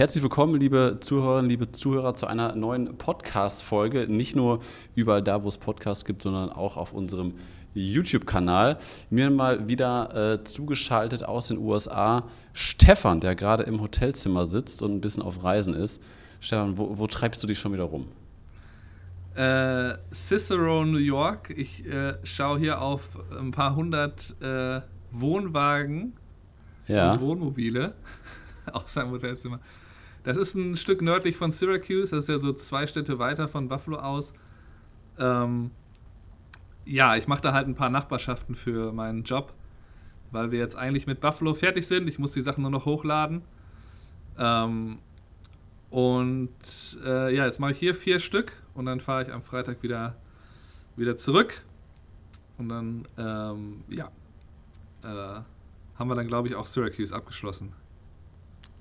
herzlich willkommen, liebe Zuhörerinnen, liebe Zuhörer, zu einer neuen Podcast-Folge. Nicht nur überall da, wo es Podcasts gibt, sondern auch auf unserem YouTube-Kanal. Mir mal wieder äh, zugeschaltet aus den USA Stefan, der gerade im Hotelzimmer sitzt und ein bisschen auf Reisen ist. Stefan, wo, wo treibst du dich schon wieder rum? Äh, Cicero, New York. Ich äh, schaue hier auf ein paar hundert äh, Wohnwagen ja. und Wohnmobile aus seinem Hotelzimmer. Das ist ein Stück nördlich von Syracuse, das ist ja so zwei Städte weiter von Buffalo aus. Ähm, ja, ich mache da halt ein paar Nachbarschaften für meinen Job, weil wir jetzt eigentlich mit Buffalo fertig sind. Ich muss die Sachen nur noch hochladen. Ähm, und äh, ja, jetzt mache ich hier vier Stück und dann fahre ich am Freitag wieder, wieder zurück. Und dann, ähm, ja, äh, haben wir dann, glaube ich, auch Syracuse abgeschlossen.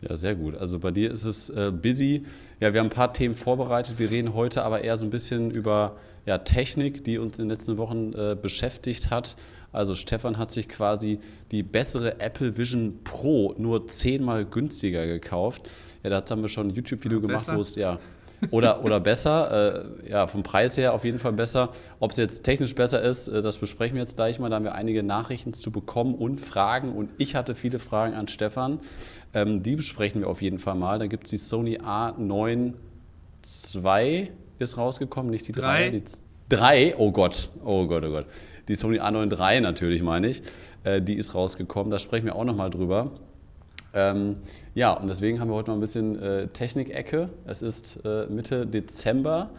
Ja, sehr gut. Also bei dir ist es äh, busy. Ja, wir haben ein paar Themen vorbereitet. Wir reden heute aber eher so ein bisschen über ja, Technik, die uns in den letzten Wochen äh, beschäftigt hat. Also Stefan hat sich quasi die bessere Apple Vision Pro nur zehnmal günstiger gekauft. Ja, dazu haben wir schon ein YouTube-Video gemacht, wo es ja oder, oder besser, äh, ja, vom Preis her auf jeden Fall besser. Ob es jetzt technisch besser ist, äh, das besprechen wir jetzt gleich mal. Da haben wir einige Nachrichten zu bekommen und Fragen. Und ich hatte viele Fragen an Stefan. Ähm, die besprechen wir auf jeden Fall mal. Da gibt es die Sony A9 II ist rausgekommen, nicht die 3. Die 3, oh Gott, oh Gott, oh Gott. Die Sony A9 III natürlich, meine ich. Äh, die ist rausgekommen. Da sprechen wir auch nochmal drüber. Ähm, ja, und deswegen haben wir heute mal ein bisschen äh, Technik-Ecke. Es ist äh, Mitte Dezember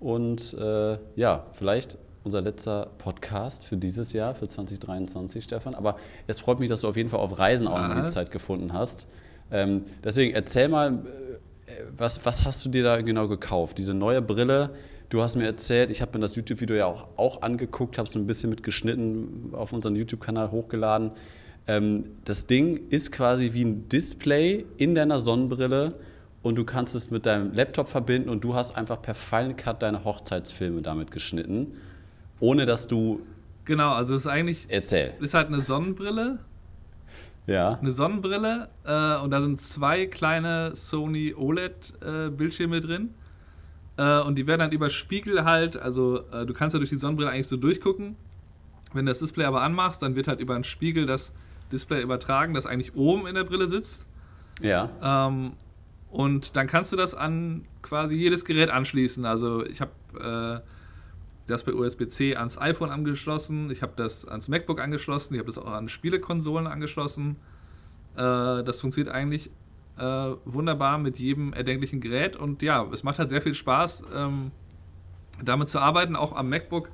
und äh, ja, vielleicht unser letzter Podcast für dieses Jahr, für 2023, Stefan. Aber es freut mich, dass du auf jeden Fall auf Reisen auch noch die Zeit gefunden hast. Ähm, deswegen erzähl mal, äh, was, was hast du dir da genau gekauft? Diese neue Brille, du hast mir erzählt, ich habe mir das YouTube-Video ja auch, auch angeguckt, habe es ein bisschen mitgeschnitten, auf unseren YouTube-Kanal hochgeladen. Ähm, das Ding ist quasi wie ein Display in deiner Sonnenbrille und du kannst es mit deinem Laptop verbinden und du hast einfach per Final Cut deine Hochzeitsfilme damit geschnitten, ohne dass du. Genau, also es ist eigentlich. Erzähl. Ist halt eine Sonnenbrille. Ja. Eine Sonnenbrille äh, und da sind zwei kleine Sony OLED-Bildschirme äh, drin. Äh, und die werden dann über Spiegel halt, also äh, du kannst ja durch die Sonnenbrille eigentlich so durchgucken. Wenn du das Display aber anmachst, dann wird halt über einen Spiegel das Display übertragen, das eigentlich oben in der Brille sitzt. Ja. Ähm, und dann kannst du das an quasi jedes Gerät anschließen. Also ich habe äh, das bei USB-C ans iPhone angeschlossen, ich habe das ans MacBook angeschlossen, ich habe das auch an Spielekonsolen angeschlossen. Äh, das funktioniert eigentlich äh, wunderbar mit jedem erdenklichen Gerät und ja, es macht halt sehr viel Spaß, ähm, damit zu arbeiten, auch am MacBook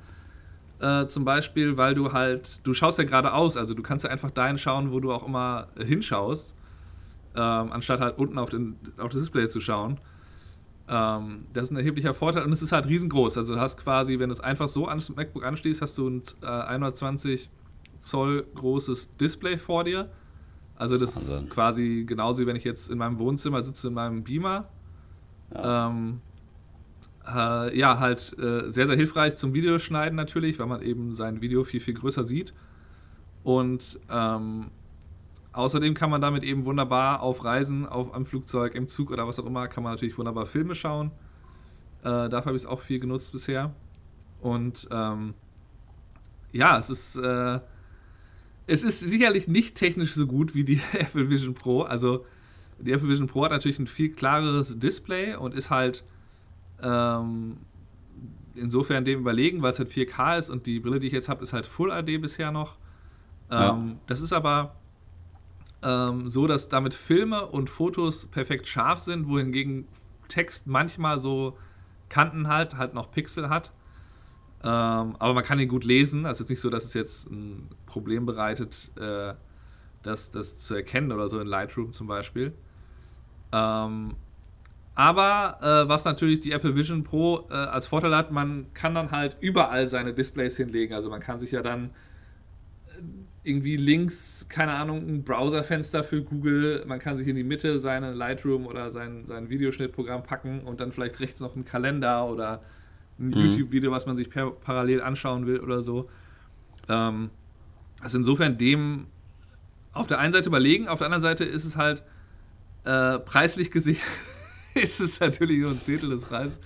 äh, zum Beispiel, weil du halt, du schaust ja geradeaus, also du kannst ja einfach dahin schauen, wo du auch immer hinschaust, ähm, anstatt halt unten auf, den, auf das Display zu schauen. Ähm, das ist ein erheblicher Vorteil und es ist halt riesengroß. Also du hast quasi, wenn du es einfach so ans MacBook anschließt, hast du ein äh, 120 Zoll großes Display vor dir. Also das also. ist quasi genauso wie wenn ich jetzt in meinem Wohnzimmer sitze, in meinem Beamer. Ja. Ähm, äh, ja, halt äh, sehr, sehr hilfreich zum Videoschneiden natürlich, weil man eben sein Video viel, viel größer sieht. Und ähm, außerdem kann man damit eben wunderbar auf Reisen, auf einem Flugzeug, im Zug oder was auch immer, kann man natürlich wunderbar Filme schauen. Äh, dafür habe ich es auch viel genutzt bisher. Und ähm, ja, es ist, äh, es ist sicherlich nicht technisch so gut wie die Apple Vision Pro. Also die Apple Vision Pro hat natürlich ein viel klareres Display und ist halt ähm, insofern dem überlegen, weil es halt 4K ist und die Brille, die ich jetzt habe, ist halt Full HD bisher noch. Ähm, ja. Das ist aber ähm, so, dass damit Filme und Fotos perfekt scharf sind, wohingegen Text manchmal so Kanten halt, halt noch Pixel hat. Ähm, aber man kann ihn gut lesen. Also es ist nicht so, dass es jetzt ein Problem bereitet, äh, das, das zu erkennen oder so in Lightroom zum Beispiel. Ähm, aber äh, was natürlich die Apple Vision Pro äh, als Vorteil hat, man kann dann halt überall seine Displays hinlegen. Also man kann sich ja dann äh, irgendwie links, keine Ahnung, ein Browserfenster für Google, man kann sich in die Mitte seine Lightroom oder sein, sein Videoschnittprogramm packen und dann vielleicht rechts noch einen Kalender oder ein mhm. YouTube-Video, was man sich per parallel anschauen will oder so. Ähm, also insofern dem auf der einen Seite überlegen, auf der anderen Seite ist es halt äh, preislich gesehen ist es natürlich nur ein Zehntel des Preises.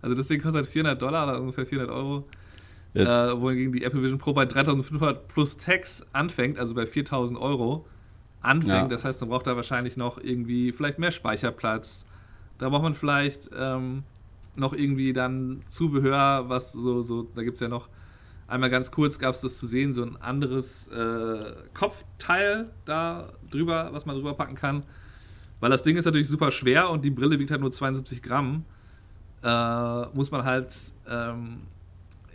Also das Ding kostet 400 Dollar oder ungefähr 400 Euro. Äh, wohingegen die Apple Vision Pro bei 3500 plus Tax anfängt, also bei 4000 Euro anfängt. Ja. Das heißt, man braucht da wahrscheinlich noch irgendwie vielleicht mehr Speicherplatz. Da braucht man vielleicht ähm, noch irgendwie dann Zubehör, was so, so da gibt es ja noch einmal ganz kurz gab es das zu sehen, so ein anderes äh, Kopfteil da drüber, was man drüber packen kann. Weil das Ding ist natürlich super schwer und die Brille wiegt halt nur 72 Gramm. Äh, muss man halt ähm,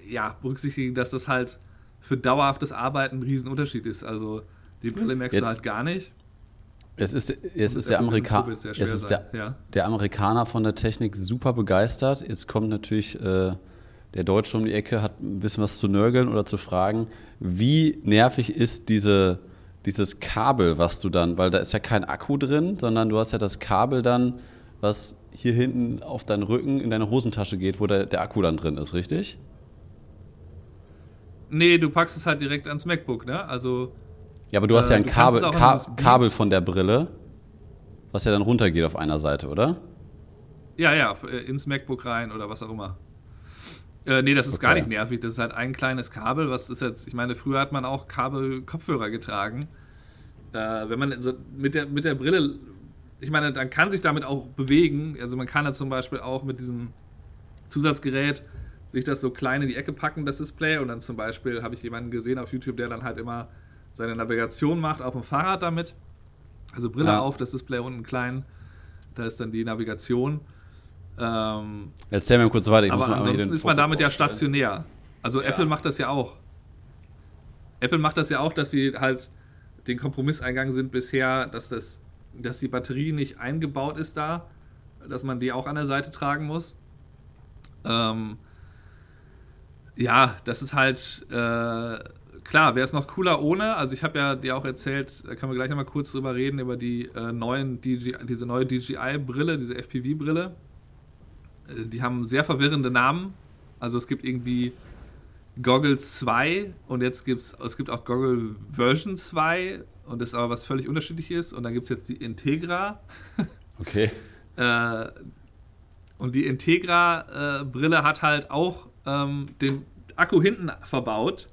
ja, berücksichtigen, dass das halt für dauerhaftes Arbeiten ein Riesenunterschied ist. Also die Brille merkst Jetzt. du halt gar nicht. Es ist, es ist, der, Amerika es ist der, ja. der, Amerikaner von der Technik super begeistert. Jetzt kommt natürlich äh, der Deutsche um die Ecke, hat ein bisschen was zu nörgeln oder zu fragen. Wie nervig ist diese, dieses Kabel, was du dann, weil da ist ja kein Akku drin, sondern du hast ja das Kabel dann, was hier hinten auf deinen Rücken in deine Hosentasche geht, wo der, der Akku dann drin ist, richtig? Nee, du packst es halt direkt ans MacBook, ne? Also ja, aber du hast äh, ja ein Kabel, Ka Kabel von der Brille, was ja dann runtergeht auf einer Seite, oder? Ja, ja, äh, ins MacBook rein oder was auch immer. Äh, nee, das ist okay. gar nicht nervig. Das ist halt ein kleines Kabel, was ist jetzt, ich meine, früher hat man auch Kabel-Kopfhörer getragen. Äh, wenn man so mit der, mit der Brille, ich meine, dann kann sich damit auch bewegen. Also man kann ja zum Beispiel auch mit diesem Zusatzgerät sich das so klein in die Ecke packen, das Display. Und dann zum Beispiel habe ich jemanden gesehen auf YouTube, der dann halt immer seine Navigation macht auf dem Fahrrad damit. Also Brille ja. auf, das Display unten klein, da ist dann die Navigation. Ähm, Erzähl mir kurz weiter. Ich aber ansonsten ist man damit ja stationär. Also ja. Apple macht das ja auch. Apple macht das ja auch, dass sie halt den Kompromiss eingegangen sind bisher, dass, das, dass die Batterie nicht eingebaut ist da, dass man die auch an der Seite tragen muss. Ähm, ja, das ist halt äh, klar, wäre es noch cooler ohne. Also ich habe ja dir auch erzählt, da können wir gleich nochmal kurz drüber reden, über die äh, neuen DJI, diese neue DJI-Brille, diese FPV-Brille. Äh, die haben sehr verwirrende Namen. Also es gibt irgendwie Goggles 2 und jetzt gibt es, es gibt auch Goggle Version 2 und das ist aber was völlig unterschiedliches. Und dann gibt es jetzt die Integra. Okay. äh, und die Integra-Brille äh, hat halt auch ähm, den Akku hinten verbaut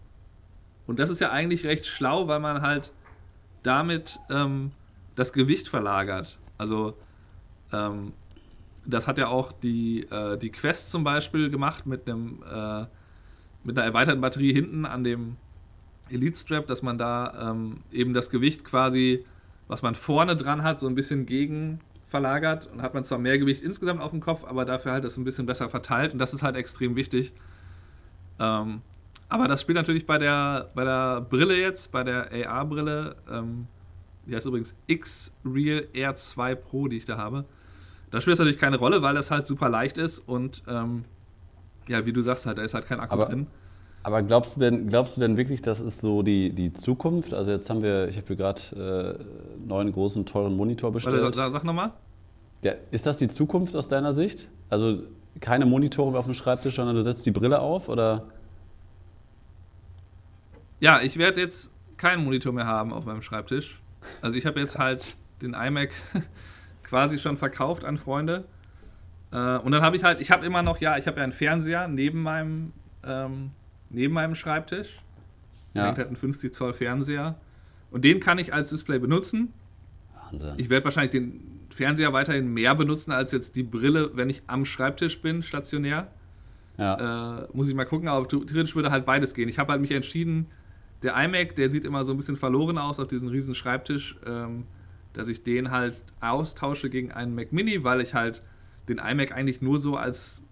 und das ist ja eigentlich recht schlau, weil man halt damit ähm, das Gewicht verlagert. Also ähm, das hat ja auch die, äh, die Quest zum Beispiel gemacht mit einem äh, mit einer erweiterten Batterie hinten an dem Elite Strap, dass man da ähm, eben das Gewicht quasi, was man vorne dran hat, so ein bisschen gegen verlagert und hat man zwar mehr Gewicht insgesamt auf dem Kopf, aber dafür halt das ein bisschen besser verteilt und das ist halt extrem wichtig. Ähm, aber das spielt natürlich bei der, bei der Brille jetzt, bei der AR-Brille, ähm, die heißt übrigens X-Real Air 2 Pro, die ich da habe. Da spielt das natürlich keine Rolle, weil das halt super leicht ist und ähm, ja, wie du sagst, halt, da ist halt kein Akku aber, drin. Aber glaubst du denn, glaubst du denn wirklich, das ist so die, die Zukunft? Also jetzt haben wir, ich habe hier gerade äh, neuen großen, teuren Monitor bestellt. Warte, sag nochmal. Ja, ist das die Zukunft aus deiner Sicht? Also keine Monitore mehr auf dem Schreibtisch, sondern du setzt die Brille auf oder? Ja, ich werde jetzt keinen Monitor mehr haben auf meinem Schreibtisch. Also ich habe jetzt halt den iMac quasi schon verkauft an Freunde. Äh, und dann habe ich halt, ich habe immer noch, ja, ich habe ja einen Fernseher neben meinem, ähm, neben meinem Schreibtisch. Ja. Hängt halt ein 50 Zoll Fernseher. Und den kann ich als Display benutzen. Wahnsinn. Ich werde wahrscheinlich den Fernseher weiterhin mehr benutzen als jetzt die Brille, wenn ich am Schreibtisch bin, stationär. Ja. Äh, muss ich mal gucken, aber theoretisch würde halt beides gehen. Ich habe halt mich entschieden, der iMac, der sieht immer so ein bisschen verloren aus auf diesem riesen Schreibtisch, ähm, dass ich den halt austausche gegen einen Mac Mini, weil ich halt den iMac eigentlich nur so als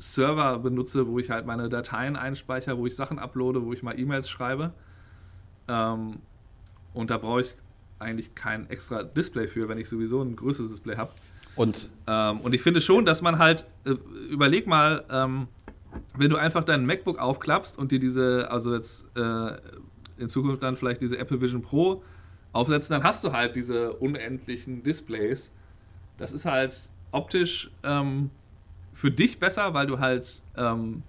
Server benutze, wo ich halt meine Dateien einspeichere, wo ich Sachen uploade, wo ich mal E-Mails schreibe. Ähm, und da brauche ich eigentlich kein extra Display für, wenn ich sowieso ein größeres Display habe. Und, ähm, und ich finde schon, dass man halt, äh, überleg mal, ähm, wenn du einfach dein MacBook aufklappst und dir diese, also jetzt äh, in Zukunft dann vielleicht diese Apple Vision Pro aufsetzen, dann hast du halt diese unendlichen Displays. Das ist halt optisch ähm, für dich besser, weil du halt ähm,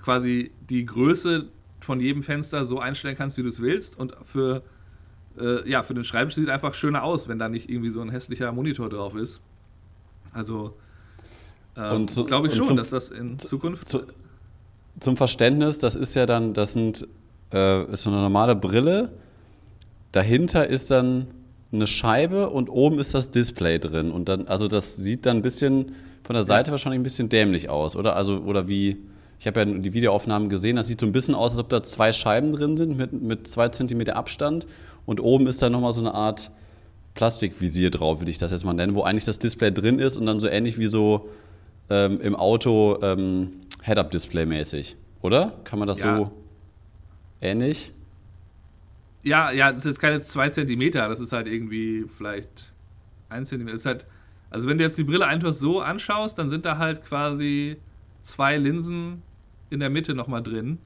quasi die Größe von jedem Fenster so einstellen kannst, wie du es willst. Und für äh, ja, für den Schreibtisch sieht es einfach schöner aus, wenn da nicht irgendwie so ein hässlicher Monitor drauf ist. Also ähm, glaube ich schon, zum, dass das in Zukunft. Zu, zum Verständnis, das ist ja dann, das sind, äh, ist so eine normale Brille. Dahinter ist dann eine Scheibe und oben ist das Display drin. Und dann, also das sieht dann ein bisschen von der Seite ja. wahrscheinlich ein bisschen dämlich aus, oder? Also, oder wie, ich habe ja die Videoaufnahmen gesehen, das sieht so ein bisschen aus, als ob da zwei Scheiben drin sind mit, mit zwei Zentimeter Abstand. Und oben ist dann nochmal so eine Art Plastikvisier drauf, würde ich das jetzt mal nennen, wo eigentlich das Display drin ist und dann so ähnlich wie so ähm, im Auto ähm, Head-Up-Display mäßig, oder? Kann man das ja. so ähnlich? Ja, ja, das ist keine 2 cm, das ist halt irgendwie vielleicht 1 cm. ist halt, also wenn du jetzt die Brille einfach so anschaust, dann sind da halt quasi zwei Linsen in der Mitte nochmal drin.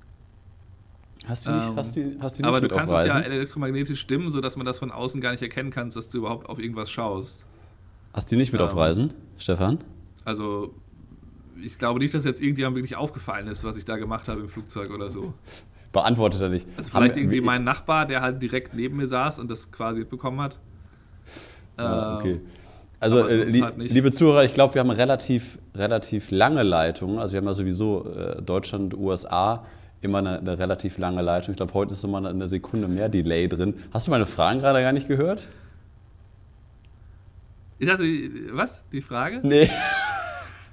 Hast du nicht, ähm, hast die, hast die nicht Aber du kannst es ja elektromagnetisch stimmen, sodass man das von außen gar nicht erkennen kann, dass du überhaupt auf irgendwas schaust. Hast du die nicht mit ähm, auf Reisen, Stefan? Also, ich glaube nicht, dass jetzt irgendjemand wirklich aufgefallen ist, was ich da gemacht habe im Flugzeug oder so. Beantwortet er nicht. Also vielleicht Haben, irgendwie mein Nachbar, der halt direkt neben mir saß und das quasi bekommen hat. Ah, okay. Ähm, also, äh, li halt liebe Zuhörer, ich glaube, wir haben relativ, relativ lange Leitungen. Also, wir haben ja sowieso äh, Deutschland, USA immer eine, eine, relativ lange Leitung. Ich glaube, heute ist immer eine Sekunde mehr Delay drin. Hast du meine Fragen gerade gar nicht gehört? Ich dachte, was? Die Frage? Nee.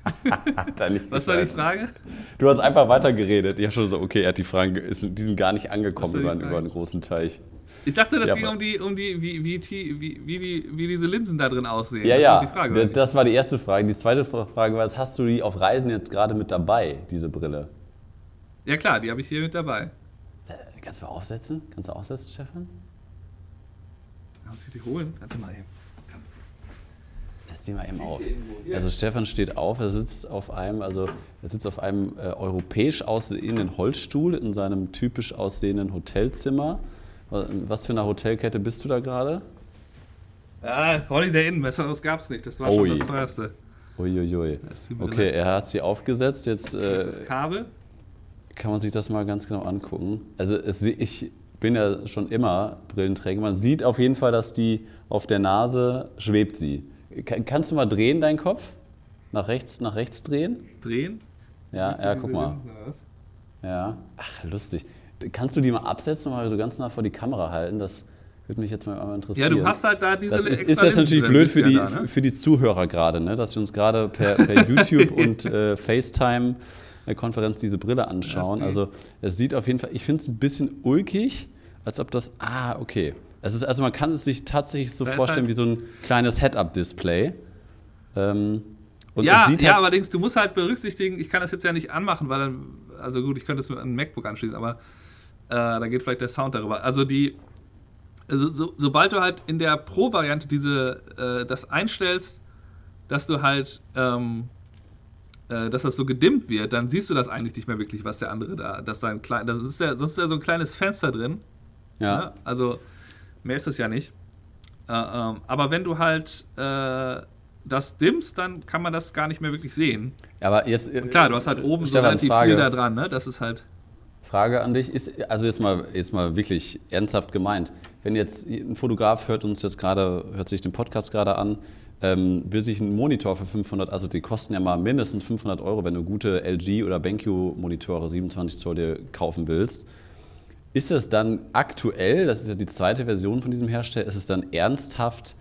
was war die Frage? Du hast einfach weitergeredet. Ich habe schon so, okay, er hat die Fragen, ist, die sind gar nicht angekommen über, über, einen großen Teich. Ich dachte, das ja, ging um die, um die wie, wie, wie, wie, die, wie diese Linsen da drin aussehen. Ja, das ja, war Frage, das war die erste Frage. Die zweite Frage war, hast du die auf Reisen jetzt gerade mit dabei, diese Brille? Ja klar, die habe ich hier mit dabei. Kannst du mal aufsetzen? Kannst du aufsetzen, Stefan? Kannst du die holen? Warte mal eben. Jetzt mal eben auf. Also Stefan steht auf, er sitzt auf einem, also er sitzt auf einem äh, europäisch aussehenden Holzstuhl in seinem typisch aussehenden Hotelzimmer. Was für eine Hotelkette bist du da gerade? Ah, Holiday Inn, besseres gab es nicht. Das war Ui. schon das teuerste. Uiuiui. Okay, er hat sie aufgesetzt. Jetzt, äh, das Kabel kann man sich das mal ganz genau angucken. Also es, ich bin ja schon immer Brillenträger. Man sieht auf jeden Fall, dass die auf der Nase schwebt sie. Kannst du mal drehen, deinen Kopf? Nach rechts, nach rechts drehen? Drehen? Ja, ja, guck mal. Ja. Ach, lustig. Kannst du die mal absetzen und mal so ganz nah vor die Kamera halten? Das würde mich jetzt mal interessieren. Ja, du hast halt da diese Das ist, ist jetzt natürlich blöd für die, ja da, ne? für die Zuhörer gerade, ne? dass wir uns gerade per, per YouTube und äh, FaceTime Konferenz diese Brille anschauen. Also es sieht auf jeden Fall, ich finde es ein bisschen ulkig, als ob das, ah, okay. Es ist, also man kann es sich tatsächlich so vorstellen halt wie so ein kleines Head-Up-Display. Ähm, ja, ja, halt allerdings, du musst halt berücksichtigen, ich kann das jetzt ja nicht anmachen, weil dann, also gut, ich könnte es mit einem MacBook anschließen, aber äh, da geht vielleicht der Sound darüber. Also die, also so, sobald du halt in der Pro-Variante diese, äh, das einstellst, dass du halt ähm, äh, dass das so gedimmt wird, dann siehst du das eigentlich nicht mehr wirklich, was der andere da, dass da ein klein, das ist ja, sonst ist ja so ein kleines Fenster drin. Ja. Ne? Also mehr ist das ja nicht. Äh, ähm, aber wenn du halt äh, das dimmst, dann kann man das gar nicht mehr wirklich sehen. Aber jetzt Und klar, du hast halt oben so relativ Frage. viel da dran, ne? Das ist halt. Frage an dich ist, also jetzt mal, jetzt mal wirklich ernsthaft gemeint, wenn jetzt ein Fotograf hört uns jetzt gerade, hört sich den Podcast gerade an, ähm, will sich einen Monitor für 500, also die kosten ja mal mindestens 500 Euro, wenn du gute LG oder BenQ Monitore 27 Zoll dir kaufen willst. Ist das dann aktuell, das ist ja die zweite Version von diesem Hersteller, ist es dann ernsthaft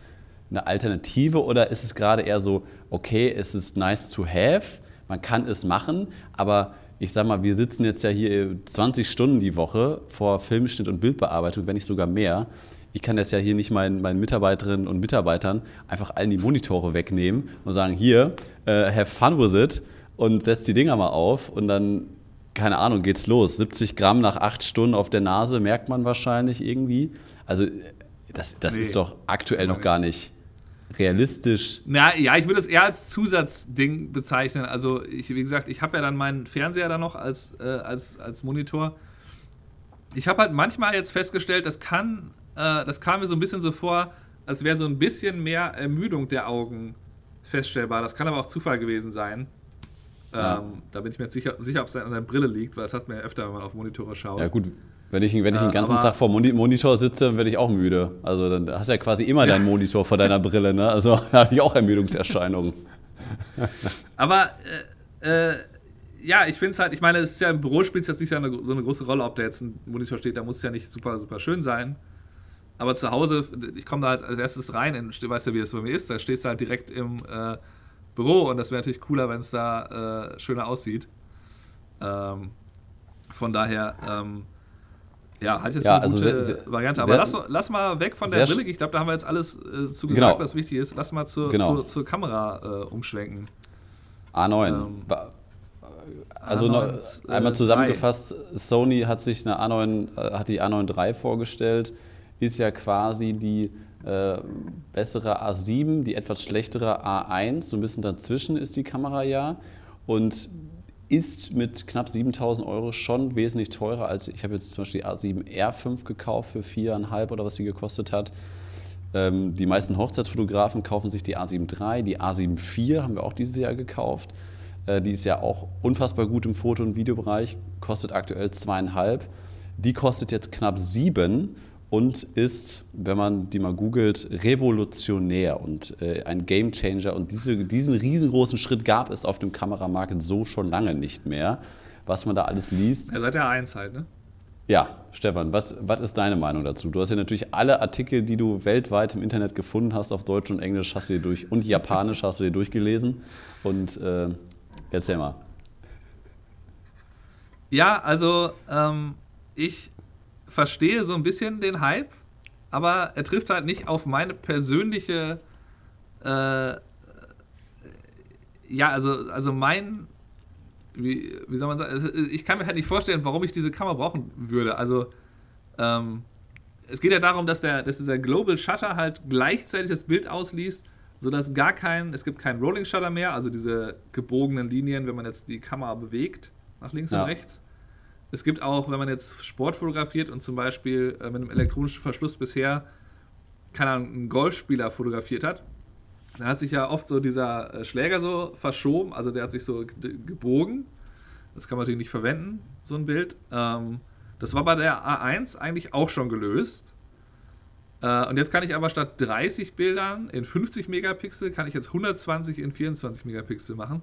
eine Alternative oder ist es gerade eher so, okay, es ist nice to have, man kann es machen, aber ich sag mal, wir sitzen jetzt ja hier 20 Stunden die Woche vor Filmschnitt und Bildbearbeitung, wenn nicht sogar mehr. Ich kann das ja hier nicht meinen, meinen Mitarbeiterinnen und Mitarbeitern einfach allen die Monitore wegnehmen und sagen, hier, äh, have fun with it und setzt die Dinger mal auf und dann, keine Ahnung, geht's los. 70 Gramm nach acht Stunden auf der Nase merkt man wahrscheinlich irgendwie. Also das, das nee. ist doch aktuell noch gar nicht realistisch. Na, ja, ich würde es eher als Zusatzding bezeichnen. Also, ich, wie gesagt, ich habe ja dann meinen Fernseher da noch als, äh, als, als Monitor. Ich habe halt manchmal jetzt festgestellt, das kann äh, das kam mir so ein bisschen so vor, als wäre so ein bisschen mehr Ermüdung der Augen feststellbar. Das kann aber auch Zufall gewesen sein. Ja. Ähm, da bin ich mir jetzt sicher, sicher ob es an der Brille liegt, weil das hat man ja öfter, wenn man auf Monitore schaut. Ja, gut. Wenn ich, wenn ich den Äh, ganzen aber- Tag vor Moni Monitor sitze, dann werde ich auch müde. Also dann hast du ja quasi immer deinen Monitor vor deiner Brille, ne? Also da habe ich auch Ermüdungserscheinungen. Aber äh, äh, ja, ich finde es halt, ich meine, es ist ja im Büro spielt es jetzt nicht so eine, so eine große Rolle, ob da jetzt ein Monitor steht, da muss es ja nicht super, super schön sein. Aber zu Hause, ich komme da halt als erstes rein, in, du weißt ja, wie das bei mir ist, da stehst du halt direkt im äh, Büro und das wäre natürlich cooler, wenn es da äh, schöner aussieht. Ähm, von daher, ähm, ja, halte ich das Ja, für eine also gute sehr- sehr- Variante. Aber sehr- lass, lass mal weg von der Brille. Ich glaube, da haben wir jetzt alles äh, zu gesagt, Genau. was wichtig ist. Lass mal zur, Genau. zur, zur Kamera äh, umschwenken. A9. Ähm, also A9, noch, äh, einmal zusammengefasst, Sony hat sich eine A9, äh, hat die A9 III vorgestellt, ist ja quasi die äh, bessere A7, die etwas schlechtere A1, so ein bisschen dazwischen ist die Kamera ja und ist mit knapp 7000 Euro schon wesentlich teurer als, ich habe jetzt zum Beispiel die A7 R5 gekauft für 4,5 oder was sie gekostet hat. Ähm, die meisten Hochzeitsfotografen kaufen sich die A7 III, die A7 IV haben wir auch dieses Jahr gekauft. Äh, die ist ja auch unfassbar gut im Foto- und Videobereich, kostet aktuell zweieinhalb. Die kostet jetzt knapp sieben und ist, wenn man die mal googelt, revolutionär und äh, ein Gamechanger. Und diese, diesen riesengroßen Schritt gab es auf dem Kameramarkt so schon lange nicht mehr. Was man da alles liest, Er seid ja eins halt, ne? ja, Stefan, was, was ist deine Meinung dazu? Du hast ja natürlich alle Artikel, die du weltweit im Internet gefunden hast, auf Deutsch und Englisch hast du dir durch und Japanisch hast du dir durchgelesen. Und äh, erzähl mal. Ja, also ähm, ich verstehe so ein bisschen den Hype, aber er trifft halt nicht auf meine persönliche, äh, ja, also, also mein, wie, wie soll man sagen, ich kann mir halt nicht vorstellen, warum ich diese Kamera brauchen würde. Also, ähm, es geht ja darum, dass, der, dass dieser Global Shutter halt gleichzeitig das Bild ausliest, sodass gar kein, es gibt keinen Rolling Shutter mehr, also diese gebogenen Linien, wenn man jetzt die Kamera bewegt, nach links Ja. und rechts. Es gibt auch, wenn man jetzt Sport fotografiert und zum Beispiel äh, mit einem elektronischen Verschluss bisher, keine Ahnung, einen Golfspieler fotografiert hat, dann hat sich ja oft so dieser äh, Schläger so verschoben, also der hat sich so gebogen. Das kann man natürlich nicht verwenden, so ein Bild. Ähm, das war bei der A1 eigentlich auch schon gelöst. Äh, und jetzt kann ich aber statt 30 Bildern in 50 Megapixel, kann ich jetzt 120 in 24 Megapixel machen.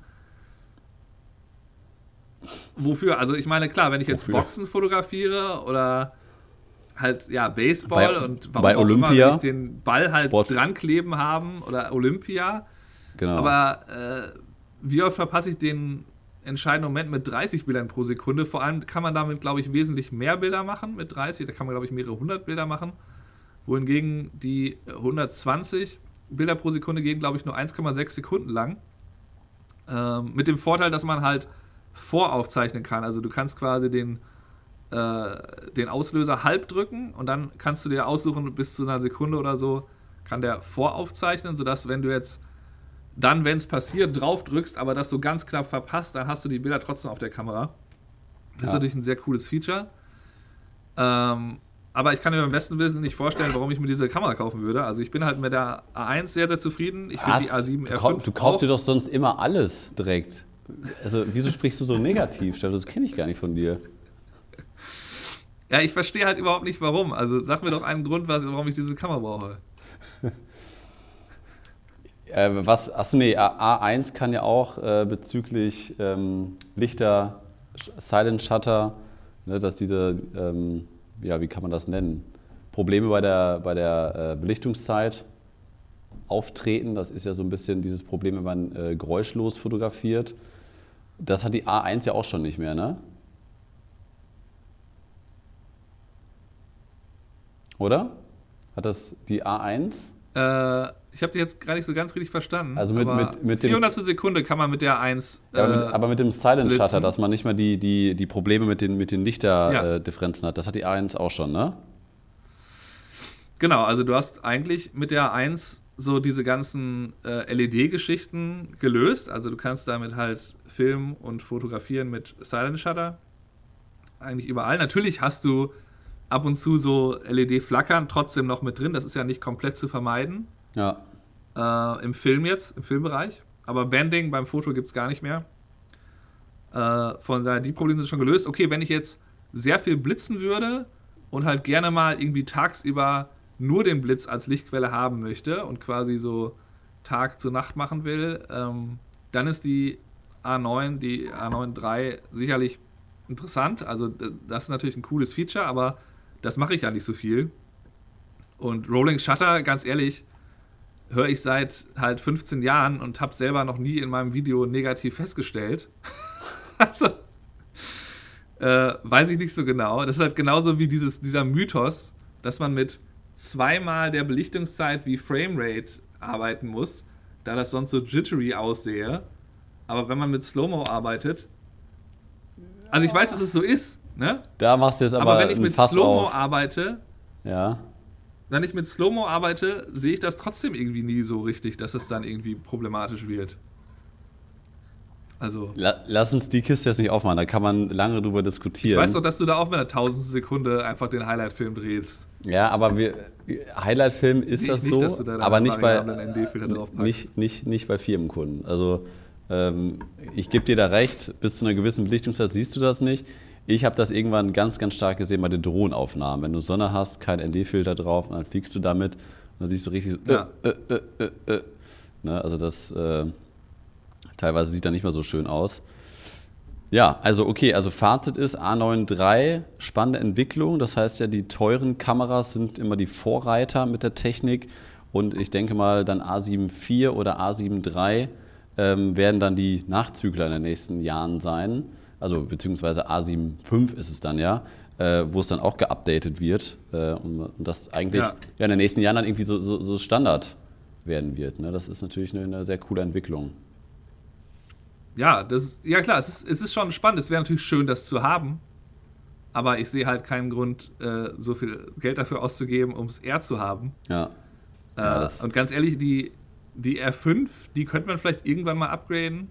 Wofür? Also ich meine, klar, wenn ich jetzt Wofür? Boxen fotografiere oder halt, ja, Baseball Bei- und warum bei auch immer, Olympia, wenn ich den Ball halt Sport- dran kleben haben oder Olympia, Genau. aber äh, wie oft verpasse ich den entscheidenden Moment mit 30 Bildern pro Sekunde? Vor allem kann man damit, glaube ich, wesentlich mehr Bilder machen mit 30. Da kann man, glaube ich, mehrere hundert Bilder machen. Wohingegen die 120 Bilder pro Sekunde gehen, glaube ich, nur 1,6 Sekunden lang. Ähm, mit dem Vorteil, dass man halt voraufzeichnen kann. Also du kannst quasi den, äh, den Auslöser halb drücken und dann kannst du dir aussuchen, bis zu einer Sekunde oder so kann der voraufzeichnen, sodass wenn du jetzt dann, wenn es passiert, drauf drückst, aber das so ganz knapp verpasst, dann hast du die Bilder trotzdem auf der Kamera. Das ist Ja. natürlich ein sehr cooles Feature. Ähm, aber ich kann mir beim besten Willen nicht vorstellen, warum ich mir diese Kamera kaufen würde. Also ich bin halt mit der A1 sehr, sehr zufrieden. Ich finde die Was? A7 du, R5 kau du kaufst auch- dir doch sonst immer alles direkt. Also, wieso sprichst du so negativ, Stefan? Das kenne ich gar nicht von dir. Ja, ich verstehe halt überhaupt nicht, warum. Also sag mir doch einen Grund, was, warum ich diese Kamera brauche. Äh, was, achso, nee, A- A1 kann ja auch äh, bezüglich ähm, Lichter, Silent Shutter, ne, dass diese, ähm, ja, wie kann man das nennen? Probleme bei der, bei der äh, Belichtungszeit auftreten. Das ist ja so ein bisschen dieses Problem, wenn man äh, geräuschlos fotografiert. Das hat die A1 ja auch schon nicht mehr, ne? Oder? Hat das die A1? Äh, ich habe die jetzt gar nicht so ganz richtig verstanden. Also mit- mit- mit dem- 400. Sekunde kann man mit der 1. Ja, aber, äh, mit, aber mit dem Silent Shutter, blitzen. dass man nicht mehr die, die, die Probleme mit den, mit den Ja. Lichterdifferenzen hat. Das hat die A1 auch schon, ne? Genau, also du hast eigentlich mit der 1 so diese ganzen äh, LED-Geschichten gelöst. Also du kannst damit halt filmen und fotografieren mit Silent Shutter. Eigentlich überall. Natürlich hast du ab und zu so LED-Flackern trotzdem noch mit drin. Das ist ja nicht komplett zu vermeiden. Ja. Äh, Im Film jetzt, im Filmbereich. Aber Banding beim Foto gibt es gar nicht mehr. Äh, von daher, die Probleme sind schon gelöst. Okay, wenn ich jetzt sehr viel blitzen würde, und halt gerne mal irgendwie tagsüber nur den Blitz als Lichtquelle haben möchte und quasi so Tag zu Nacht machen will, ähm, dann ist die A9, die A9 III sicherlich interessant. Also das ist natürlich ein cooles Feature, aber das mache ich ja nicht so viel. Und Rolling Shutter, ganz ehrlich, höre ich seit halt 15 Jahren und habe selber noch nie in meinem Video negativ festgestellt. also äh, weiß ich nicht so genau. Das ist halt genauso wie dieses, dieser Mythos, dass man mit zweimal der Belichtungszeit wie Framerate arbeiten muss, da das sonst so jittery aussehe. Aber wenn man mit Slow-Mo arbeitet, also ich weiß, dass es so ist, ne? Da machst du jetzt aber Aber wenn ich mit Slow-Mo arbeite, ja. wenn ich mit Slow-Mo arbeite, sehe ich das trotzdem irgendwie nie so richtig, dass es dann irgendwie problematisch wird. Also. La lass uns die Kiste jetzt nicht aufmachen, da kann man lange drüber diskutieren. Ich weiß doch, dass du da auch mit einer tausendsten Sekunde einfach den Highlight-Film drehst. Ja, aber wir, Highlight-Film ist das nicht, so, da aber nicht bei, nicht, nicht, nicht bei Firmenkunden. Also ähm, ich gebe dir da recht, bis zu einer gewissen Belichtungszeit siehst du das nicht. Ich habe das irgendwann ganz, ganz stark gesehen bei den Drohnenaufnahmen. Wenn du Sonne hast, kein ND-Filter drauf und dann fliegst du damit und dann siehst du richtig so, Ja. äh, äh, äh, äh, äh. Ne, also das äh, teilweise sieht da nicht mehr so schön aus. Ja, also okay, also Fazit ist A9 III, spannende Entwicklung. Das heißt ja, die teuren Kameras sind immer die Vorreiter mit der Technik. Und ich denke mal, dann A7 IV oder A7 III ähm, werden dann die Nachzügler in den nächsten Jahren sein. Also beziehungsweise A7 V ist es dann ja, äh, wo es dann auch geupdatet wird. Äh, und, und das eigentlich Ja. ja. in den nächsten Jahren dann irgendwie so, so, so Standard werden wird. Ne? Das ist natürlich eine, eine sehr coole Entwicklung. Ja, das ja klar, es ist, es ist schon spannend. Es wäre natürlich schön, das zu haben. Aber ich sehe halt keinen Grund, äh, so viel Geld dafür auszugeben, um es eher zu haben. Ja. Äh, Ja, das- und ganz ehrlich, die, die R5, die könnte man vielleicht irgendwann mal upgraden.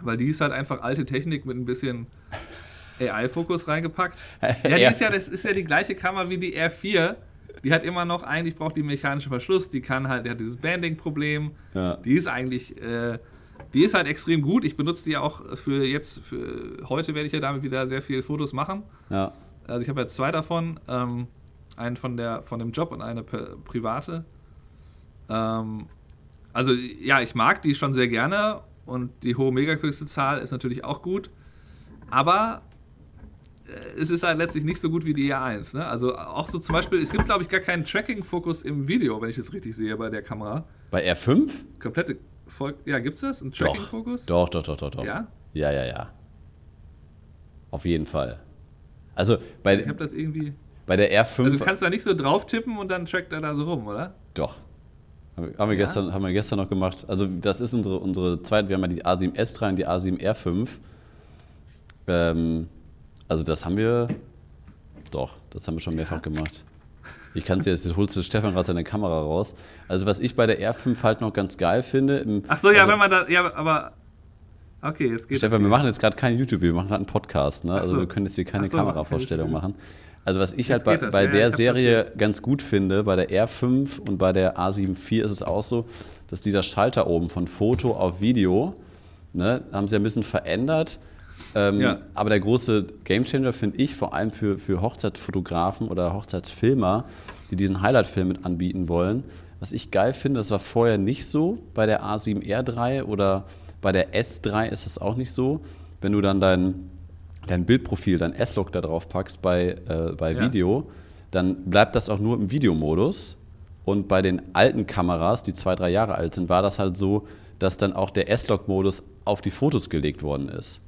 Weil die ist halt einfach alte Technik mit ein bisschen AI-Fokus reingepackt. Ja, die ist ja, das ist ja die gleiche Kamera wie die R4. Die hat immer noch, eigentlich braucht die mechanischen Verschluss, die kann halt, die hat dieses Banding-Problem. Ja. Die ist eigentlich, äh, die ist halt extrem gut. Ich benutze die auch für jetzt, für heute werde ich ja damit wieder sehr viele Fotos machen. Ja. Also ich habe ja zwei davon, ähm, einen von der von dem Job und eine private. Ähm, also ja, ich mag die schon sehr gerne und die hohe Megapixelzahl ist natürlich auch gut, aber äh, es ist halt letztlich nicht so gut wie die E1. Ne? Also auch so zum Beispiel, es gibt glaube ich gar keinen Tracking-Fokus im Video, wenn ich das richtig sehe bei der Kamera. Bei R5? Komplette Voll ja, gibt's das? Ein Tracking-Fokus? Doch, doch, doch, doch, doch. Ja? Ja, ja, ja. Auf jeden Fall. Also bei, Ich habe das irgendwie. bei der R5. Also du kannst da nicht so drauf tippen und dann trackt er da so rum, oder? Doch. Haben wir, haben, wir Ja? gestern, haben wir gestern noch gemacht. Also, das ist unsere, unsere zweite. Wir haben ja die A7S3 und die A7R5. Ähm, also, das haben wir. Doch, das haben wir schon mehrfach gemacht. Ich kann es jetzt, jetzt holst du Stefan gerade seine Kamera raus. Also, was ich bei der R5 halt noch ganz geil finde. Im, Ach so, ja, also, wenn man da. Ja, aber. Okay, jetzt geht's. Stefan, wir machen jetzt gerade kein YouTube, wir machen gerade einen Podcast. Ne? Also so. wir können jetzt hier keine so, Kameravorstellung machen. Also was ich Jetzt halt bei, bei Ja, ja, der Serie ganz gut finde, bei der R5 und bei der A7 IV ist es auch so, dass dieser Schalter oben von Foto auf Video, ne, haben sie ja ein bisschen verändert. Ähm, Ja. Aber der große Gamechanger finde ich vor allem für, für Hochzeitsfotografen oder Hochzeitsfilmer, die diesen Highlight-Film mit anbieten wollen. Was ich geil finde, das war vorher nicht so bei der A7R3 oder bei der S3 ist es auch nicht so. Wenn du dann dein, dein Bildprofil, dein S-Log da drauf packst bei, äh, bei Ja. Video, dann bleibt das auch nur im Videomodus. Und bei den alten Kameras, die zwei, drei Jahre alt sind, war das halt so, dass dann auch der S-Log-Modus auf die Fotos gelegt worden ist.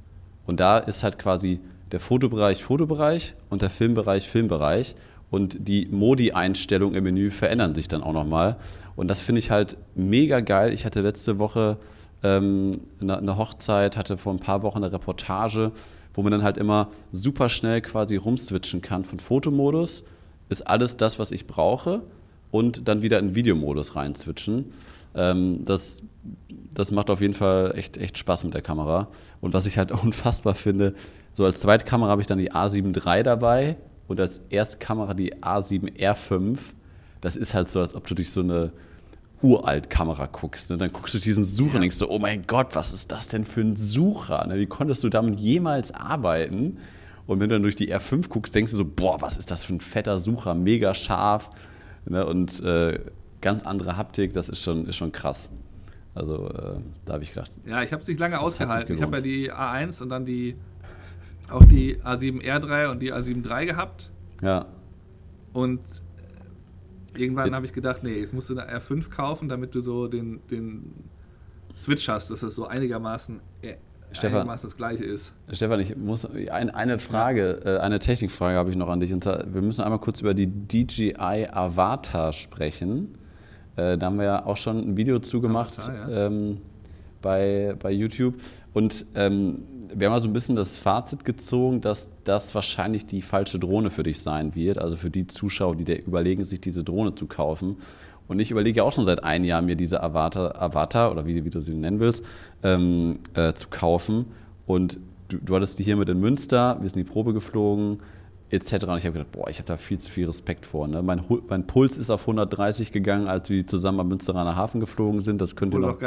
Und da ist halt quasi der Fotobereich Fotobereich und der Filmbereich Filmbereich. Und die Modi-Einstellungen im Menü verändern sich dann auch nochmal. Und das finde ich halt mega geil. Ich hatte letzte Woche ähm, eine, eine Hochzeit, hatte vor ein paar Wochen eine Reportage, wo man dann halt immer super schnell quasi rumswitchen kann von Fotomodus. Ist alles das, was ich brauche. Und dann wieder in Videomodus reinswitchen. Ähm, das, das macht auf jeden Fall echt, echt Spaß mit der Kamera. Und was ich halt unfassbar finde, so als Zweitkamera habe ich dann die A7 III dabei und als Erstkamera die A7 R5. Das ist halt so, als ob du durch so eine Uralt-Kamera guckst. Ne? Dann guckst du diesen Sucher und denkst so, oh mein Gott, was ist das denn für ein Sucher? Ne? Wie konntest du damit jemals arbeiten? Und wenn du dann durch die R5 guckst, denkst du so, boah, was ist das für ein fetter Sucher, mega scharf. Ne? Und äh, ganz andere Haptik, das ist schon, ist schon krass. Also äh, da habe ich gedacht. Ja, ich habe es nicht lange ausgehalten. Ich habe ja die A1 und dann die auch die A7R3 und die A7 III gehabt. Ja. Und irgendwann habe ich gedacht, nee, jetzt musst du eine R5 kaufen, damit du so den, den Switch hast, dass das so einigermaßen, äh, Stefan, einigermaßen das gleiche ist. Stefan, ich muss ein, eine Frage, äh, eine Technikfrage habe ich noch an dich. Und wir müssen einmal kurz über die DJI Avatar sprechen. Äh, da haben wir ja auch schon ein Video zugemacht Avatar, ja. ähm, bei, bei YouTube. Und ähm, wir haben mal so ein bisschen das Fazit gezogen, dass das wahrscheinlich die falsche Drohne für dich sein wird. Also für die Zuschauer, die überlegen, sich diese Drohne zu kaufen. Und ich überlege auch schon seit einem Jahr, mir diese Avatar, Avatar oder wie, wie du sie nennen willst, ähm, äh, zu kaufen. Und du, du hattest die hier mit in Münster, wir sind die Probe geflogen etc. Und ich habe gedacht, boah, ich habe da viel zu viel Respekt vor. Ne? Mein, mein, Puls ist auf 130 gegangen, als wir zusammen am Münsteraner Hafen geflogen sind. Das könnt ihr noch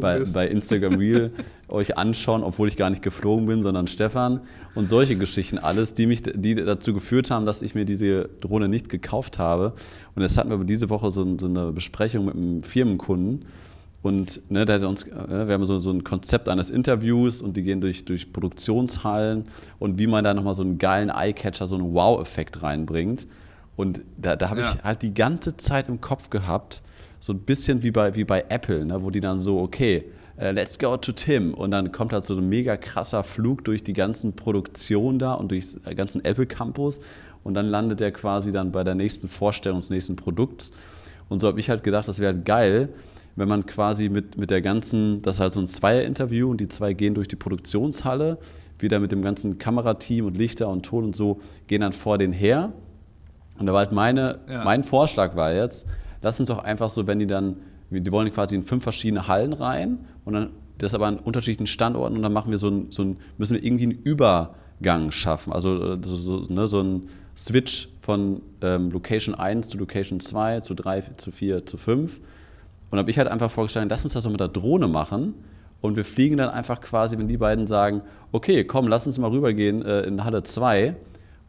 bei, bei, Instagram Reel euch anschauen, obwohl ich gar nicht geflogen bin, sondern Stefan. Und solche Geschichten alles, die mich die dazu geführt haben, dass ich mir diese Drohne nicht gekauft habe. Und jetzt hatten wir diese Woche so, so eine Besprechung mit einem Firmenkunden. Und ne, der hat uns, äh, wir haben so, so ein Konzept eines Interviews und die gehen durch, durch Produktionshallen und wie man da nochmal so einen geilen Eyecatcher, so einen Wow-Effekt reinbringt. Und da, da habe ja. ich halt die ganze Zeit im Kopf gehabt, so ein bisschen wie bei, wie bei Apple, ne, wo die dann so, okay, uh, let's go to Tim. Und dann kommt halt so ein mega krasser Flug durch die ganzen Produktionen da und durch den ganzen Apple Campus. Und dann landet er quasi dann bei der nächsten Vorstellung des nächsten Produkts. Und so habe ich halt gedacht, das wäre halt geil, wenn man quasi mit, mit der ganzen, das ist halt so ein Zweier-Interview und die zwei gehen durch die Produktionshalle, wieder mit dem ganzen Kamerateam und Lichter und Ton und so, gehen dann vor den her. Und da war halt meine, ja. mein Vorschlag war jetzt, lass uns doch einfach so, wenn die dann, die wollen quasi in fünf verschiedene Hallen rein und dann das aber an unterschiedlichen Standorten und dann machen wir so ein, so ein müssen wir irgendwie einen Übergang schaffen. Also so, so, ne, so ein Switch von ähm, Location 1 zu Location 2, zu 3, zu 4, zu 5 und habe ich halt einfach vorgestellt, lass uns das so mit der Drohne machen. Und wir fliegen dann einfach quasi, wenn die beiden sagen, okay, komm, lass uns mal rübergehen äh, in Halle 2.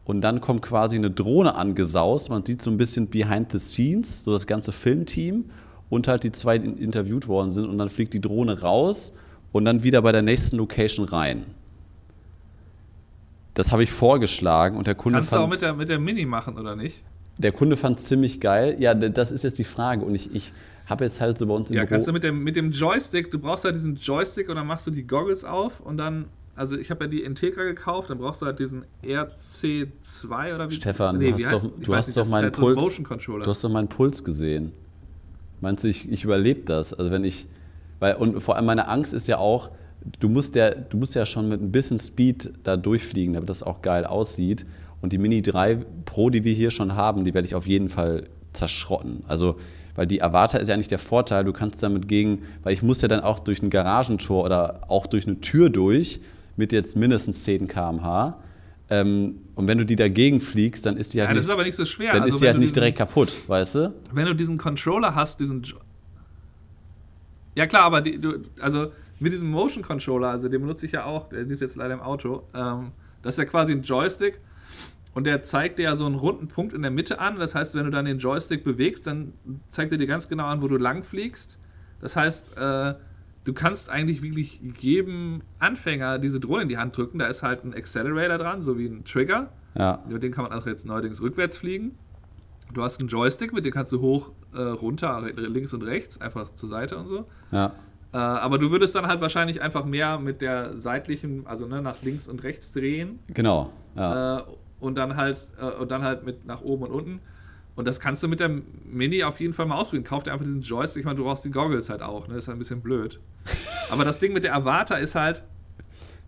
Und dann kommt quasi eine Drohne angesaust. Man sieht so ein bisschen behind the scenes, so das ganze Filmteam und halt die zwei, die interviewt worden sind. Und dann fliegt die Drohne raus und dann wieder bei der nächsten Location rein. Das habe ich vorgeschlagen und der Kunde Kannst du auch mit der, mit der Mini machen, oder nicht? Der Kunde fand es ziemlich geil. Ja, das ist jetzt die Frage. Und ich, ich habe jetzt halt so bei uns im Ja, Büro kannst du mit dem, mit dem Joystick, du brauchst halt diesen Joystick und dann machst du die Goggles auf und dann, also ich habe ja die Integra gekauft, dann brauchst du halt diesen RC2 oder wie? Stefan, nee, du hast, doch, du hast nicht, doch meinen halt Puls, so du hast doch meinen Puls gesehen. Meinst du, ich, ich überlebe das? Also wenn ich, weil, und vor allem meine Angst ist ja auch, du musst ja, du musst ja schon mit ein bisschen Speed da durchfliegen, damit das auch geil aussieht. Und die Mini 3 Pro, die wir hier schon haben, die werde ich auf jeden Fall zerschrotten. Also weil die Avatar ist ja eigentlich der Vorteil, du kannst damit gegen, weil ich muss ja dann auch durch ein Garagentor oder auch durch eine Tür durch mit jetzt mindestens 10 km/h. Ähm, und wenn du die dagegen fliegst, dann ist die halt ja, nicht, ist aber nicht so schwer. Dann also ist die halt nicht direkt kaputt, weißt du? Wenn du diesen Controller hast, diesen ja klar, aber die, du, also mit diesem Motion Controller, also den benutze ich ja auch, der liegt jetzt leider im Auto. Ähm, das ist ja quasi ein Joystick und der zeigt dir ja so einen runden Punkt in der Mitte an. Das heißt, wenn du dann den Joystick bewegst, dann zeigt er dir ganz genau an, wo du lang fliegst. Das heißt, äh, du kannst eigentlich wirklich jedem Anfänger diese Drohne in die Hand drücken. Da ist halt ein Accelerator dran, so wie ein Trigger. Ja. Mit dem kann man auch jetzt neuerdings rückwärts fliegen. Du hast einen Joystick, mit dem kannst du hoch, äh, runter, links und rechts, einfach zur Seite und so. Ja. Äh, aber du würdest dann halt wahrscheinlich einfach mehr mit der seitlichen, also ne, nach links und rechts drehen. Genau. Ja. Äh, und dann halt äh, und dann halt mit nach oben und unten. Und das kannst du mit der Mini auf jeden Fall mal ausprobieren. Kauf dir einfach diesen Joystick. Ich meine, du brauchst die Goggles halt auch. Ne? Das ist halt ein bisschen blöd. Aber das Ding mit der Avatar ist halt.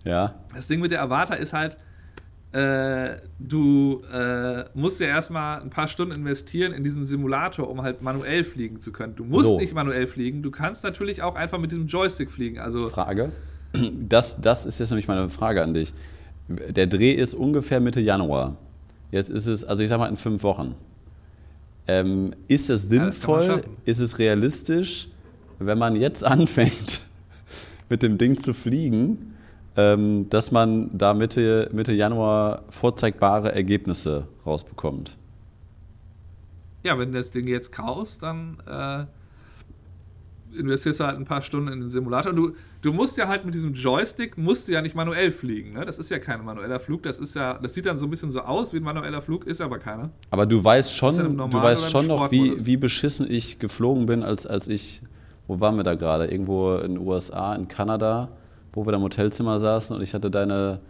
Ja. Das Ding mit der Avatar ist halt. Äh, du äh, musst ja erstmal ein paar Stunden investieren in diesen Simulator, um halt manuell fliegen zu können. Du musst so. nicht manuell fliegen. Du kannst natürlich auch einfach mit diesem Joystick fliegen. Also Frage. Das, das ist jetzt nämlich meine Frage an dich. Der Dreh ist ungefähr Mitte Januar. Jetzt ist es, also ich sag mal in fünf Wochen. Ähm, ist es sinnvoll, ja, ist es realistisch, wenn man jetzt anfängt, mit dem Ding zu fliegen, ähm, dass man da Mitte, Mitte Januar vorzeigbare Ergebnisse rausbekommt. Ja, wenn du das Ding jetzt kaufst, dann äh, investierst du halt ein paar Stunden in den Simulator. Und du, du musst ja halt mit diesem Joystick, musst du ja nicht manuell fliegen. Ne? Das ist ja kein manueller Flug. Das ist ja, das sieht dann so ein bisschen so aus wie ein manueller Flug, ist aber keiner. Aber du weißt schon, du weißt schon noch, wie, wie beschissen ich geflogen bin, als, als ich, wo waren wir da gerade? Irgendwo in den USA, in Kanada, wo wir da im Hotelzimmer saßen und ich hatte deine,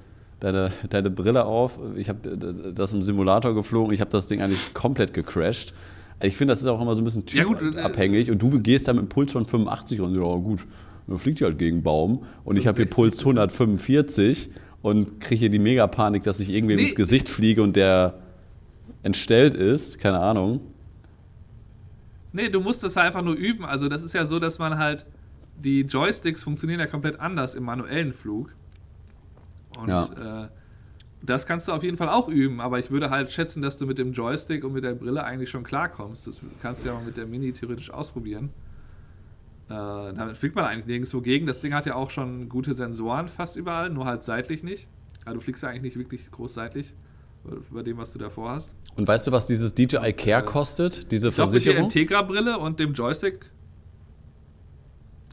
deine, deine Brille auf. Ich habe das im Simulator geflogen. Ich habe das Ding eigentlich komplett gecrashed. Ich finde, das ist auch immer so ein bisschen typabhängig. Ja, und du gehst da mit einem Puls von 85 und ja, gut, dann fliegt halt gegen einen Baum. Und ich habe hier Puls 145 und kriege hier die Megapanik, dass ich irgendwie nee. ins Gesicht fliege und der entstellt ist. Keine Ahnung. Nee, du musst das einfach nur üben. Also, das ist ja so, dass man halt. Die Joysticks funktionieren ja komplett anders im manuellen Flug. Und ja. äh, das kannst du auf jeden Fall auch üben, aber ich würde halt schätzen, dass du mit dem Joystick und mit der Brille eigentlich schon klarkommst. Das kannst du ja mal mit der Mini theoretisch ausprobieren. Äh, damit fliegt man eigentlich nirgendwo gegen. Das Ding hat ja auch schon gute Sensoren fast überall, nur halt seitlich nicht. Also du fliegst ja eigentlich nicht wirklich groß seitlich über dem, was du davor hast. Und weißt du, was dieses DJI Care äh, kostet, diese ich Versicherung? Glaub, mit der Integra-Brille und dem Joystick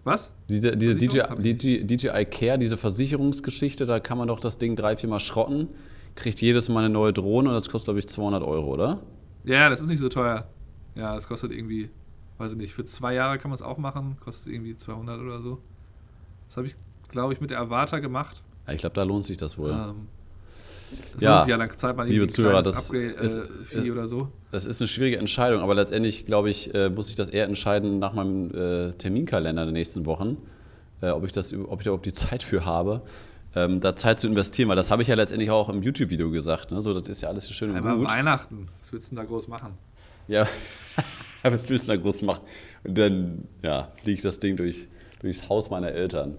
was? Diese, diese DJI, DJI Care, diese Versicherungsgeschichte, da kann man doch das Ding drei, viermal schrotten, kriegt jedes Mal eine neue Drohne und das kostet, glaube ich, 200 Euro, oder? Ja, das ist nicht so teuer. Ja, das kostet irgendwie, weiß ich nicht, für zwei Jahre kann man es auch machen, kostet irgendwie 200 oder so. Das habe ich, glaube ich, mit der Avata gemacht. Ja, ich glaube, da lohnt sich das wohl. Ähm, das ja, ja, dann zahlt man liebe Zuhörer, das äh, ist, äh, oder so. Das ist eine schwierige Entscheidung, aber letztendlich, glaube ich, äh, muss ich das eher entscheiden nach meinem äh, Terminkalender der nächsten Wochen, äh, ob, ich das, ob ich da überhaupt die Zeit für habe. Ähm, da Zeit zu investieren, weil das habe ich ja letztendlich auch im YouTube-Video gesagt. Ne? So, das ist ja alles schön und aber gut. Weihnachten, was willst du denn da groß machen? Ja, was willst du da groß machen? Und dann, ja, fliege das Ding durch, durchs Haus meiner Eltern.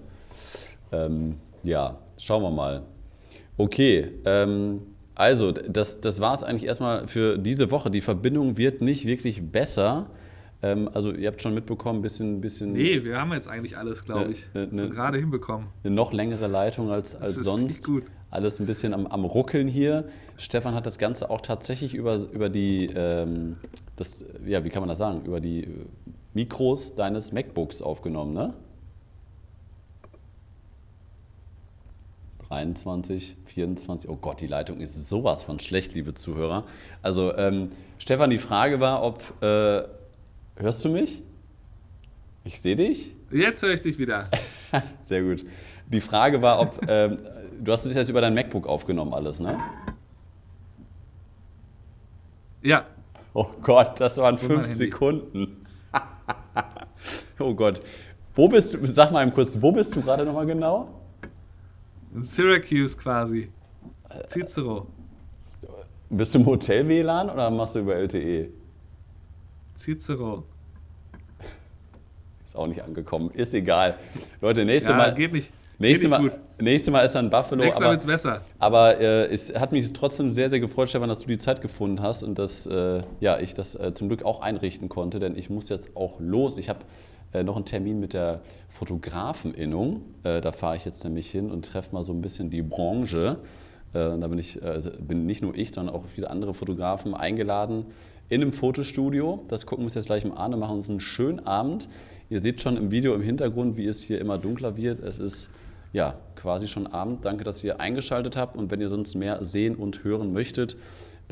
Ähm, ja, schauen wir mal. Okay, ähm, also das, das war es eigentlich erstmal für diese Woche. Die Verbindung wird nicht wirklich besser. Ähm, also ihr habt schon mitbekommen, ein bisschen, bisschen. Nee, wir haben jetzt eigentlich alles, glaube ich. Ne, ne, gerade hinbekommen. Eine noch längere Leitung als, als sonst. Gut. Alles ein bisschen am, am Ruckeln hier. Stefan hat das Ganze auch tatsächlich über, über die, ähm, das, ja, wie kann man das sagen, über die Mikros deines MacBooks aufgenommen, ne? 23, 24. Oh Gott, die Leitung ist sowas von schlecht, liebe Zuhörer. Also, ähm, Stefan, die Frage war, ob. Äh, hörst du mich? Ich sehe dich. Jetzt höre ich dich wieder. Sehr gut. Die Frage war, ob. Ähm, du hast es jetzt über dein MacBook aufgenommen, alles, ne? Ja. Oh Gott, das waren fünf Sekunden. oh Gott. Wo bist du, sag mal eben kurz, wo bist du gerade nochmal genau? In Syracuse quasi. Cicero. Bist du im Hotel WLAN oder machst du über LTE? Cicero. Ist auch nicht angekommen. Ist egal. Leute, nächstes ja, Mal. Geht nicht. Nächstes Mal, nächste Mal ist dann Buffalo. Nächstes Mal wird's besser. Aber äh, es hat mich trotzdem sehr, sehr gefreut, Stefan, dass du die Zeit gefunden hast und dass äh, ja, ich das äh, zum Glück auch einrichten konnte, denn ich muss jetzt auch los. Ich habe äh, noch einen Termin mit der Fotografeninnung. Äh, da fahre ich jetzt nämlich hin und treffe mal so ein bisschen die Branche. Äh, da bin, ich, also bin nicht nur ich, sondern auch viele andere Fotografen eingeladen in einem Fotostudio. Das gucken wir uns jetzt gleich mal an und machen uns einen schönen Abend. Ihr seht schon im Video im Hintergrund, wie es hier immer dunkler wird. Es ist ja quasi schon Abend. Danke, dass ihr eingeschaltet habt und wenn ihr sonst mehr sehen und hören möchtet,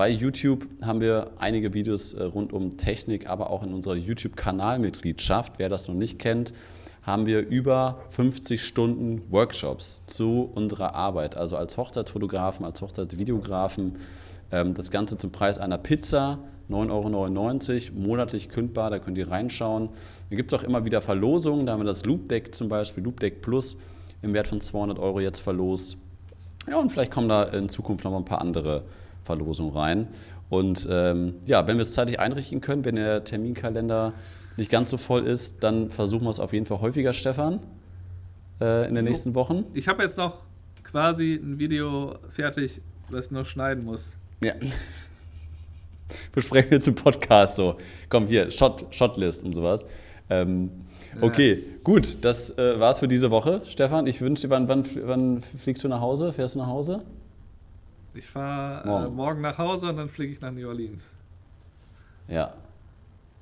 bei YouTube haben wir einige Videos äh, rund um Technik, aber auch in unserer YouTube-Kanalmitgliedschaft. Wer das noch nicht kennt, haben wir über 50 Stunden Workshops zu unserer Arbeit, also als Hochzeitsfotografen, als Hochzeitsvideografen. Ähm, das Ganze zum Preis einer Pizza, 9,99 Euro, monatlich kündbar, da könnt ihr reinschauen. Da gibt es auch immer wieder Verlosungen, da haben wir das Loop Deck zum Beispiel, Loop Deck Plus im Wert von 200 Euro jetzt verlost. Ja, und vielleicht kommen da in Zukunft noch ein paar andere Verlosung rein. Und ähm, ja, wenn wir es zeitlich einrichten können, wenn der Terminkalender nicht ganz so voll ist, dann versuchen wir es auf jeden Fall häufiger, Stefan, äh, in den nächsten Wochen. Ich habe jetzt noch quasi ein Video fertig, das ich noch schneiden muss. Ja. Besprechen wir zum Podcast so. Komm, hier, Shot, Shotlist und sowas. Ähm, okay, gut, das äh, war's für diese Woche. Stefan, ich wünsche dir, wann, wann, wann fliegst du nach Hause? Fährst du nach Hause? Ich fahre äh, Morgen. morgen nach Hause und dann fliege ich nach New Orleans. Ja,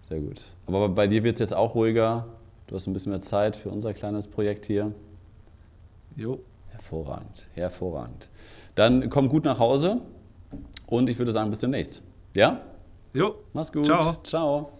sehr gut. Aber bei dir wird es jetzt auch ruhiger. Du hast ein bisschen mehr Zeit für unser kleines Projekt hier. Jo. Hervorragend, hervorragend. Dann komm gut nach Hause und ich würde sagen, bis demnächst. Ja? Jo. Mach's gut. Ciao. Ciao.